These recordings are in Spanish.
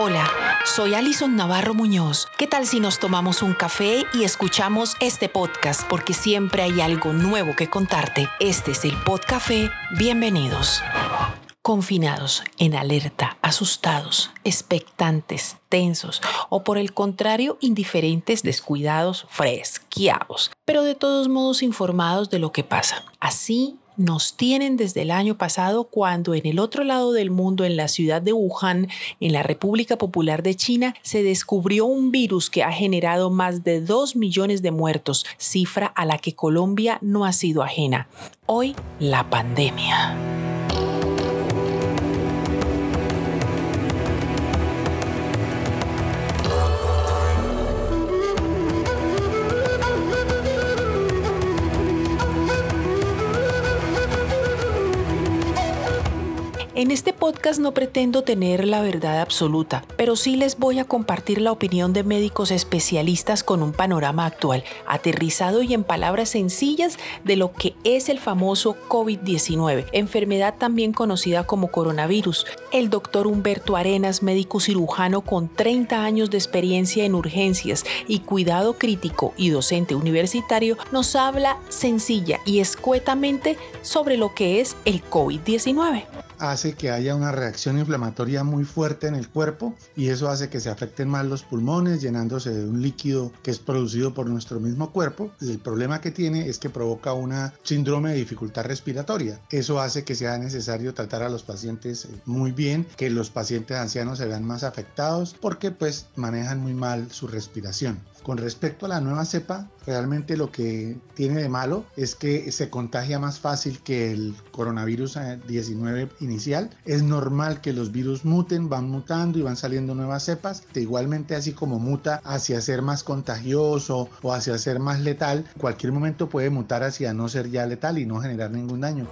Hola, soy Alison Navarro Muñoz. ¿Qué tal si nos tomamos un café y escuchamos este podcast? Porque siempre hay algo nuevo que contarte. Este es el Podcafé. Bienvenidos. Confinados, en alerta, asustados, expectantes, tensos o por el contrario indiferentes, descuidados, fresqueados, pero de todos modos informados de lo que pasa. Así nos tienen desde el año pasado cuando en el otro lado del mundo, en la ciudad de Wuhan, en la República Popular de China, se descubrió un virus que ha generado más de 2 millones de muertos, cifra a la que Colombia no ha sido ajena. Hoy, la pandemia. En este podcast no pretendo tener la verdad absoluta, pero sí les voy a compartir la opinión de médicos especialistas con un panorama actual, aterrizado y en palabras sencillas de lo que es el famoso COVID-19, enfermedad también conocida como coronavirus. El doctor Humberto Arenas, médico cirujano con 30 años de experiencia en urgencias y cuidado crítico y docente universitario, nos habla sencilla y escuetamente sobre lo que es el COVID-19 hace que haya una reacción inflamatoria muy fuerte en el cuerpo y eso hace que se afecten más los pulmones llenándose de un líquido que es producido por nuestro mismo cuerpo y el problema que tiene es que provoca una síndrome de dificultad respiratoria. Eso hace que sea necesario tratar a los pacientes muy bien, que los pacientes ancianos se vean más afectados porque pues manejan muy mal su respiración. Con respecto a la nueva cepa, realmente lo que tiene de malo es que se contagia más fácil que el coronavirus 19 eh, inicial. Es normal que los virus muten, van mutando y van saliendo nuevas cepas. Igualmente así como muta hacia ser más contagioso o hacia ser más letal, cualquier momento puede mutar hacia no ser ya letal y no generar ningún daño.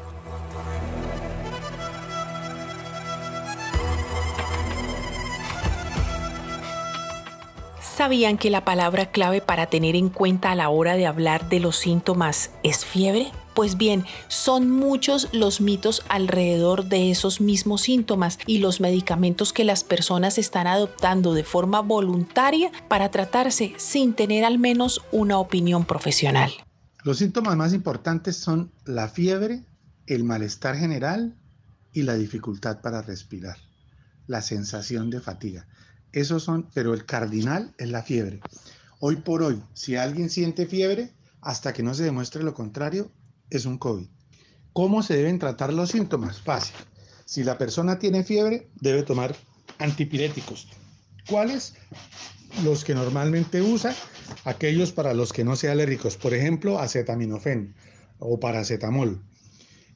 ¿Sabían que la palabra clave para tener en cuenta a la hora de hablar de los síntomas es fiebre? Pues bien, son muchos los mitos alrededor de esos mismos síntomas y los medicamentos que las personas están adoptando de forma voluntaria para tratarse sin tener al menos una opinión profesional. Los síntomas más importantes son la fiebre, el malestar general y la dificultad para respirar, la sensación de fatiga. Esos son, pero el cardinal es la fiebre. Hoy por hoy, si alguien siente fiebre, hasta que no se demuestre lo contrario, es un COVID. ¿Cómo se deben tratar los síntomas? Fácil. Si la persona tiene fiebre, debe tomar antipiréticos. ¿Cuáles? Los que normalmente usa, aquellos para los que no sean alérgicos, por ejemplo, acetaminofén o paracetamol.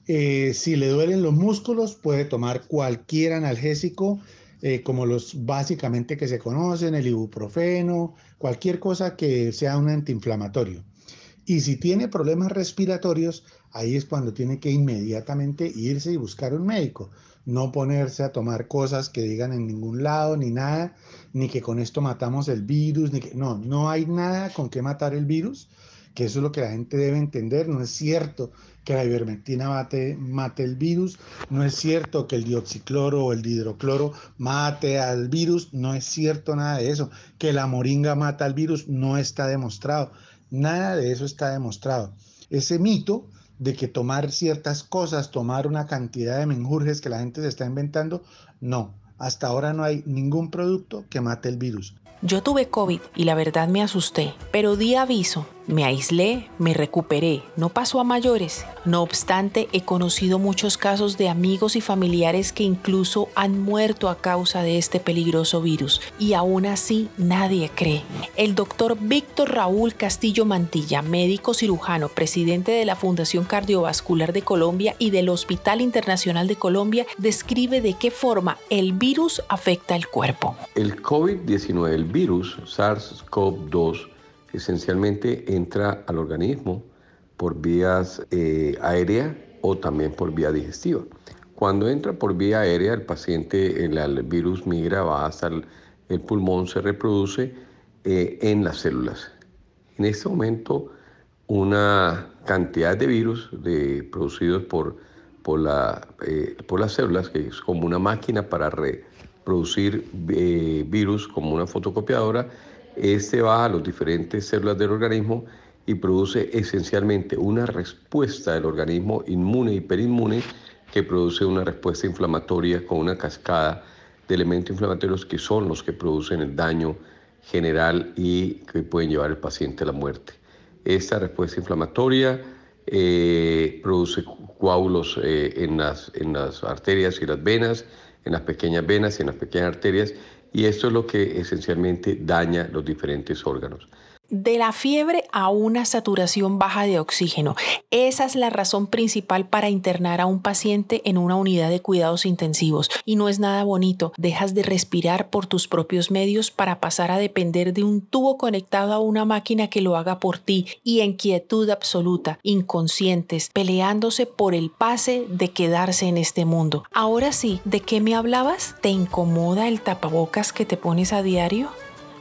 Eh, si le duelen los músculos, puede tomar cualquier analgésico eh, como los básicamente que se conocen, el ibuprofeno, cualquier cosa que sea un antiinflamatorio. Y si tiene problemas respiratorios, ahí es cuando tiene que inmediatamente irse y buscar un médico. No ponerse a tomar cosas que digan en ningún lado, ni nada, ni que con esto matamos el virus, ni que no, no hay nada con que matar el virus, que eso es lo que la gente debe entender. No es cierto que la ivermectina mate, mate el virus. No es cierto que el dioxicloro o el hidrocloro mate al virus. No es cierto nada de eso. Que la moringa mata al virus no está demostrado. Nada de eso está demostrado. Ese mito de que tomar ciertas cosas, tomar una cantidad de menjurjes que la gente se está inventando, no. Hasta ahora no hay ningún producto que mate el virus. Yo tuve COVID y la verdad me asusté, pero di aviso me aislé, me recuperé, no pasó a mayores. No obstante, he conocido muchos casos de amigos y familiares que incluso han muerto a causa de este peligroso virus y aún así nadie cree. El doctor Víctor Raúl Castillo Mantilla, médico cirujano, presidente de la Fundación Cardiovascular de Colombia y del Hospital Internacional de Colombia, describe de qué forma el virus afecta el cuerpo. El COVID-19, el virus SARS-CoV-2, esencialmente entra al organismo por vías eh, aéreas o también por vía digestiva. Cuando entra por vía aérea, el paciente, el, virus migra, va hasta el, pulmón, se reproduce eh, en las células. En este momento, una cantidad de virus de, producidos por, por, la, eh, por las células, que es como una máquina para producir eh, virus como una fotocopiadora. Este va a las diferentes células del organismo y produce esencialmente una respuesta del organismo inmune hiperinmune que produce una respuesta inflamatoria con una cascada de elementos inflamatorios que son los que producen el daño general y que pueden llevar al paciente a la muerte. Esta respuesta inflamatoria eh, produce coágulos eh, en, las, en las arterias y las venas, en las pequeñas venas y en las pequeñas arterias, y esto es lo que esencialmente daña los diferentes órganos de la fiebre a una saturación baja de oxígeno. Esa es la razón principal para internar a un paciente en una unidad de cuidados intensivos. Y no es nada bonito. Dejas de respirar por tus propios medios para pasar a depender de un tubo conectado a una máquina que lo haga por ti y en quietud absoluta, inconscientes, peleándose por el pase de quedarse en este mundo. Ahora sí, ¿de qué me hablabas? ¿Te incomoda el tapabocas que te pones a diario?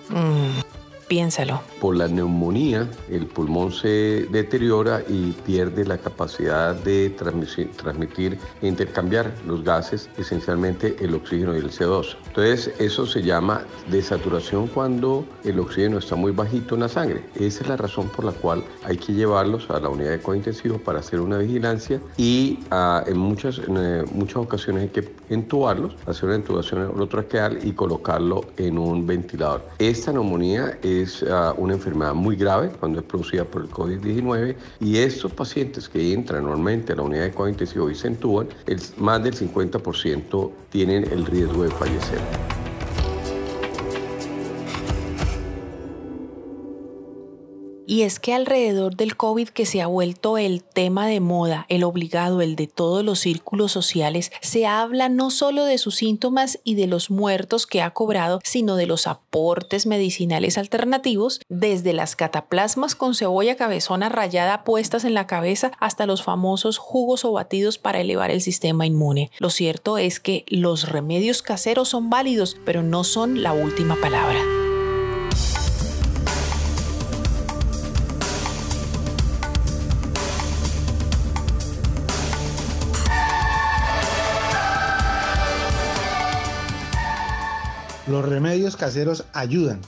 Mm. Piénsalo. Por la neumonía, el pulmón se deteriora y pierde la capacidad de transmitir, e intercambiar los gases, esencialmente el oxígeno y el CO2. Entonces, eso se llama desaturación cuando el oxígeno está muy bajito en la sangre. Esa es la razón por la cual hay que llevarlos a la unidad de cuidado intensivo para hacer una vigilancia y ah, en, muchas, en eh, muchas ocasiones hay que entubarlos, hacer una intubación orotraqueal y colocarlo en un ventilador. Esta neumonía es es ah, una enfermedad muy grave cuando es producida por el COVID-19 y estos pacientes que entran normalmente a la unidad de cuidado intensivo y se entuban, el, más del 50% tienen el riesgo de fallecer. Y es que alrededor del COVID que se ha vuelto el tema de moda, el obligado, el de todos los círculos sociales, se habla no solo de sus síntomas y de los muertos que ha cobrado, sino de los aportes medicinales alternativos, desde las cataplasmas con cebolla cabezona rayada puestas en la cabeza hasta los famosos jugos o batidos para elevar el sistema inmune. Lo cierto es que los remedios caseros son válidos, pero no son la última palabra. Remedios caseros ayudan,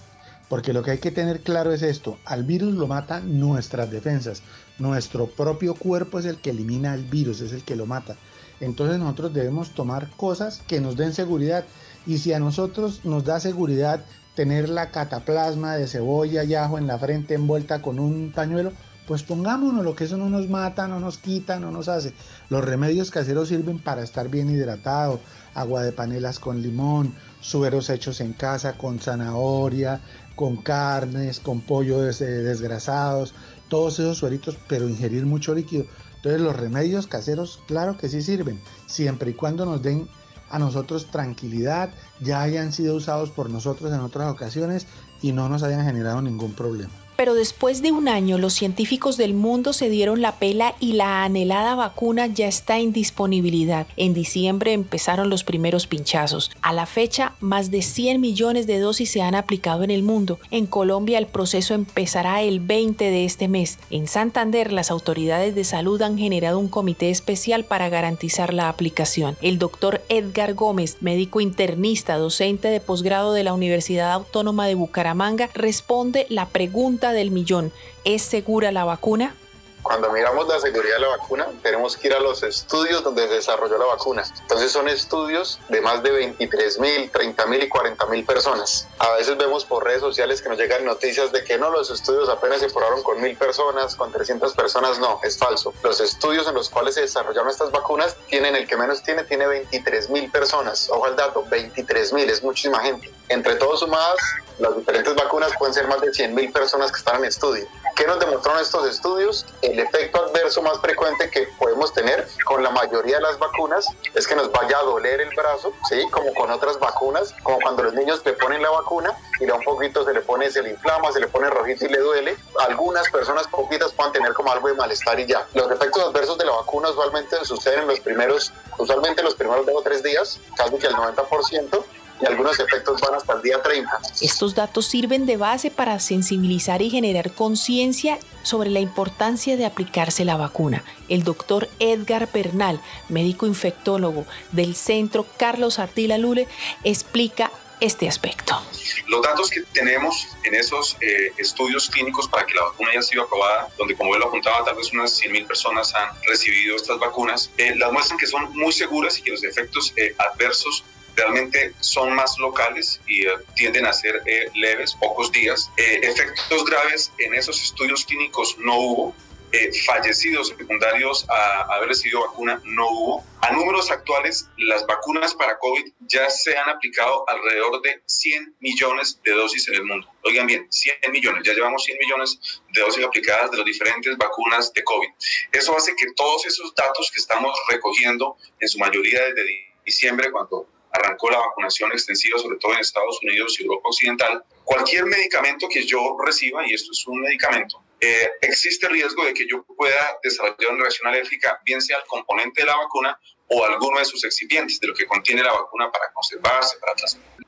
porque lo que hay que tener claro es esto, al virus lo matan nuestras defensas, nuestro propio cuerpo es el que elimina el virus, es el que lo mata. Entonces nosotros debemos tomar cosas que nos den seguridad y si a nosotros nos da seguridad tener la cataplasma de cebolla y ajo en la frente envuelta con un pañuelo, pues pongámonos lo que eso no nos mata, no nos quita, no nos hace. Los remedios caseros sirven para estar bien hidratado, agua de panelas con limón, sueros hechos en casa con zanahoria, con carnes, con pollo desgrasados, todos esos sueritos, pero ingerir mucho líquido. Entonces los remedios caseros, claro que sí sirven, siempre y cuando nos den a nosotros tranquilidad, ya hayan sido usados por nosotros en otras ocasiones y no nos hayan generado ningún problema. Pero después de un año, los científicos del mundo se dieron la pela y la anhelada vacuna ya está en disponibilidad. En diciembre empezaron los primeros pinchazos. A la fecha, más de 100 millones de dosis se han aplicado en el mundo. En Colombia el proceso empezará el 20 de este mes. En Santander, las autoridades de salud han generado un comité especial para garantizar la aplicación. El doctor Edgar Gómez, médico internista, docente de posgrado de la Universidad Autónoma de Bucaramanga, responde la pregunta del millón. ¿Es segura la vacuna? Cuando miramos la seguridad de la vacuna, tenemos que ir a los estudios donde se desarrolló la vacuna. Entonces son estudios de más de 23 mil, 30 mil y 40 mil personas. A veces vemos por redes sociales que nos llegan noticias de que no, los estudios apenas se probaron con mil personas, con 300 personas. No, es falso. Los estudios en los cuales se desarrollaron estas vacunas tienen, el que menos tiene, tiene 23 mil personas. Ojo al dato, 23 mil, es muchísima gente. Entre todos sumados, las diferentes vacunas pueden ser más de 100.000 personas que están en estudio. ¿Qué nos demostraron estos estudios? El efecto adverso más frecuente que podemos tener con la mayoría de las vacunas es que nos vaya a doler el brazo, ¿sí? Como con otras vacunas, como cuando los niños le ponen la vacuna y da un poquito se le pone, se le inflama, se le pone rojito y le duele. Algunas personas poquitas pueden tener como algo de malestar y ya. Los efectos adversos de la vacuna usualmente suceden en los primeros, usualmente los primeros dos o tres días, casi que el 90%, y algunos efectos van hasta el día 30. Estos datos sirven de base para sensibilizar y generar conciencia sobre la importancia de aplicarse la vacuna. El doctor Edgar Bernal, médico infectólogo del Centro Carlos Artila Lule, explica este aspecto. Los datos que tenemos en esos eh, estudios clínicos para que la vacuna haya sido aprobada, donde como él lo apuntaba, tal vez unas 100.000 personas han recibido estas vacunas, eh, las muestran que son muy seguras y que los efectos eh, adversos realmente son más locales y tienden a ser leves, pocos días. efectos graves en esos estudios clínicos no hubo. Eh, fallecidos secundarios a haber recibido vacuna no hubo. A números actuales, las vacunas para COVID ya se han aplicado alrededor de 100 millones de dosis en el mundo. Oigan bien, 100 millones, ya llevamos 100 millones de dosis aplicadas de las diferentes vacunas de COVID. Eso hace que todos esos datos que estamos recogiendo, en su mayoría desde diciembre, cuando arrancó la vacunación extensiva, sobre todo en Estados Unidos y Europa Occidental, cualquier medicamento que yo reciba, y esto es un medicamento, eh, existe riesgo de que yo pueda desarrollar una reacción alérgica, bien sea al componente de la vacuna o alguno de sus excipientes, de lo que contiene la vacuna para conservarse, para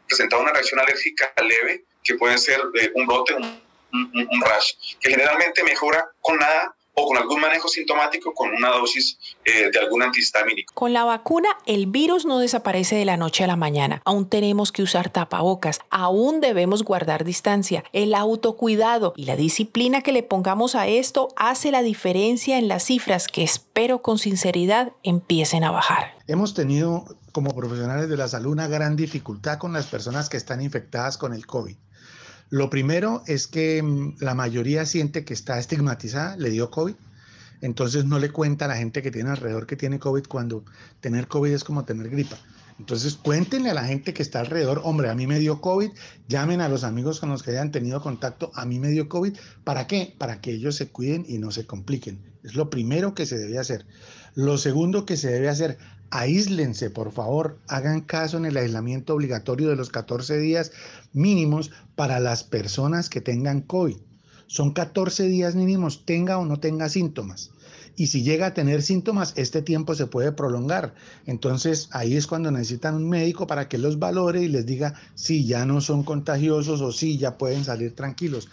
presentar una reacción alérgica leve, que puede ser eh, un brote, un, un rash, que generalmente mejora con nada o con algún manejo sintomático con una dosis eh, de algún antihistamínico. Con la vacuna, el virus no desaparece de la noche a la mañana. Aún tenemos que usar tapabocas, aún debemos guardar distancia. El autocuidado y la disciplina que le pongamos a esto hace la diferencia en las cifras que espero con sinceridad empiecen a bajar. Hemos tenido como profesionales de la salud una gran dificultad con las personas que están infectadas con el COVID. Lo primero es que mm, la mayoría siente que está estigmatizada, le dio COVID, entonces no le cuenta a la gente que tiene alrededor que tiene COVID cuando tener COVID es como tener gripa. Entonces cuéntenle a la gente que está alrededor, hombre, a mí me dio COVID, llamen a los amigos con los que hayan tenido contacto, a mí me dio COVID, ¿para qué? Para que ellos se cuiden y no se compliquen. Es lo primero que se debe hacer. Lo segundo que se debe hacer, aíslense, por favor, hagan caso en el aislamiento obligatorio de los 14 días mínimos para las personas que tengan COVID. Son 14 días mínimos, tenga o no tenga síntomas. Y si llega a tener síntomas, este tiempo se puede prolongar. Entonces ahí es cuando necesitan un médico para que los valore y les diga si ya no son contagiosos o si ya pueden salir tranquilos.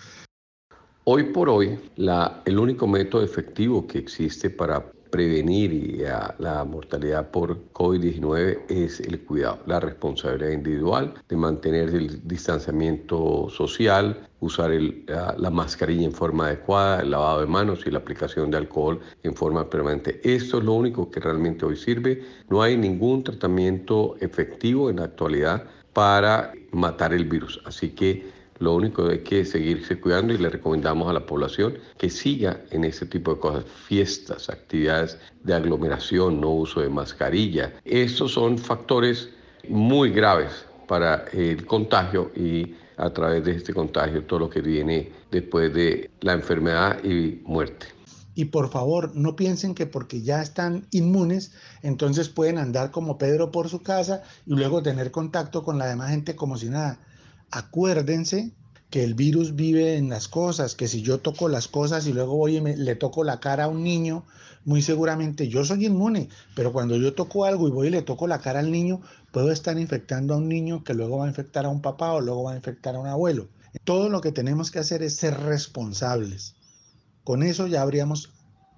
Hoy por hoy, la, el único método efectivo que existe para prevenir la mortalidad por COVID-19 es el cuidado, la responsabilidad individual de mantener el distanciamiento social, usar la, mascarilla en forma adecuada, el lavado de manos y la aplicación de alcohol en forma permanente. Esto es lo único que realmente hoy sirve. No hay ningún tratamiento efectivo en la actualidad para matar el virus. Así que lo único es que seguirse cuidando y le recomendamos a la población que siga en ese tipo de cosas, fiestas, actividades de aglomeración, no uso de mascarilla. Estos son factores muy graves para el contagio y a través de este contagio todo lo que viene después de la enfermedad y muerte. Y por favor, no piensen que porque ya están inmunes, entonces pueden andar como Pedro por su casa y luego tener contacto con la demás gente como si nada acuérdense que el virus vive en las cosas, que si yo toco las cosas y luego voy y le toco la cara a un niño, muy seguramente yo soy inmune, pero cuando yo toco algo y voy y le toco la cara al niño, puedo estar infectando a un niño que luego va a infectar a un papá o luego va a infectar a un abuelo. Todo lo que tenemos que hacer es ser responsables. Con eso ya habríamos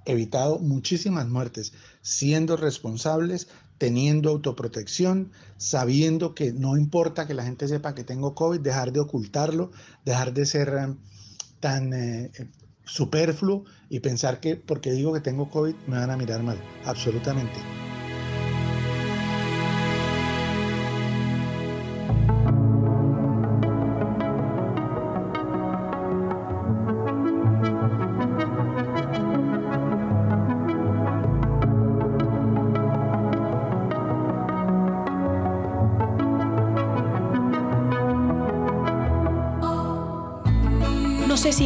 evitado muchísimas muertes, siendo responsables, teniendo autoprotección, sabiendo que no importa que la gente sepa que tengo COVID, dejar de ocultarlo, dejar de ser eh, tan eh, superfluo y pensar que porque digo que tengo COVID me van a mirar mal. Absolutamente.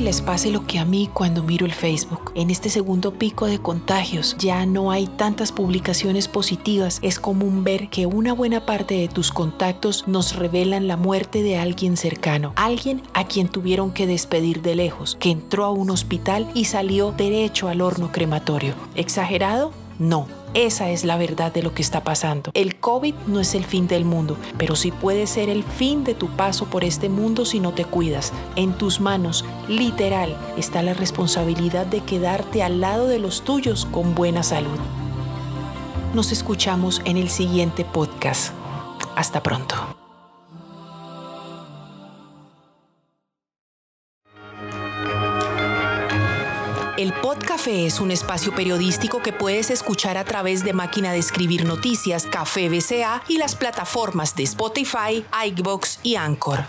Les pase lo que a mí cuando miro el Facebook. En este segundo pico de contagios ya no hay tantas publicaciones positivas. Es común ver que una buena parte de tus contactos nos revelan la muerte de alguien cercano, alguien a quien tuvieron que despedir de lejos, que entró a un hospital y salió derecho al horno crematorio. ¿Exagerado? No Esa es la verdad de lo que está pasando. El COVID no es el fin del mundo, pero sí puede ser el fin de tu paso por este mundo si no te cuidas. En tus manos, literal, está la responsabilidad de quedarte al lado de los tuyos con buena salud. Nos escuchamos en el siguiente podcast. Hasta pronto. El Podcafé es un espacio periodístico que puedes escuchar a través de Máquina de Escribir Noticias, Café BCA y las plataformas de Spotify, iBox y Anchor.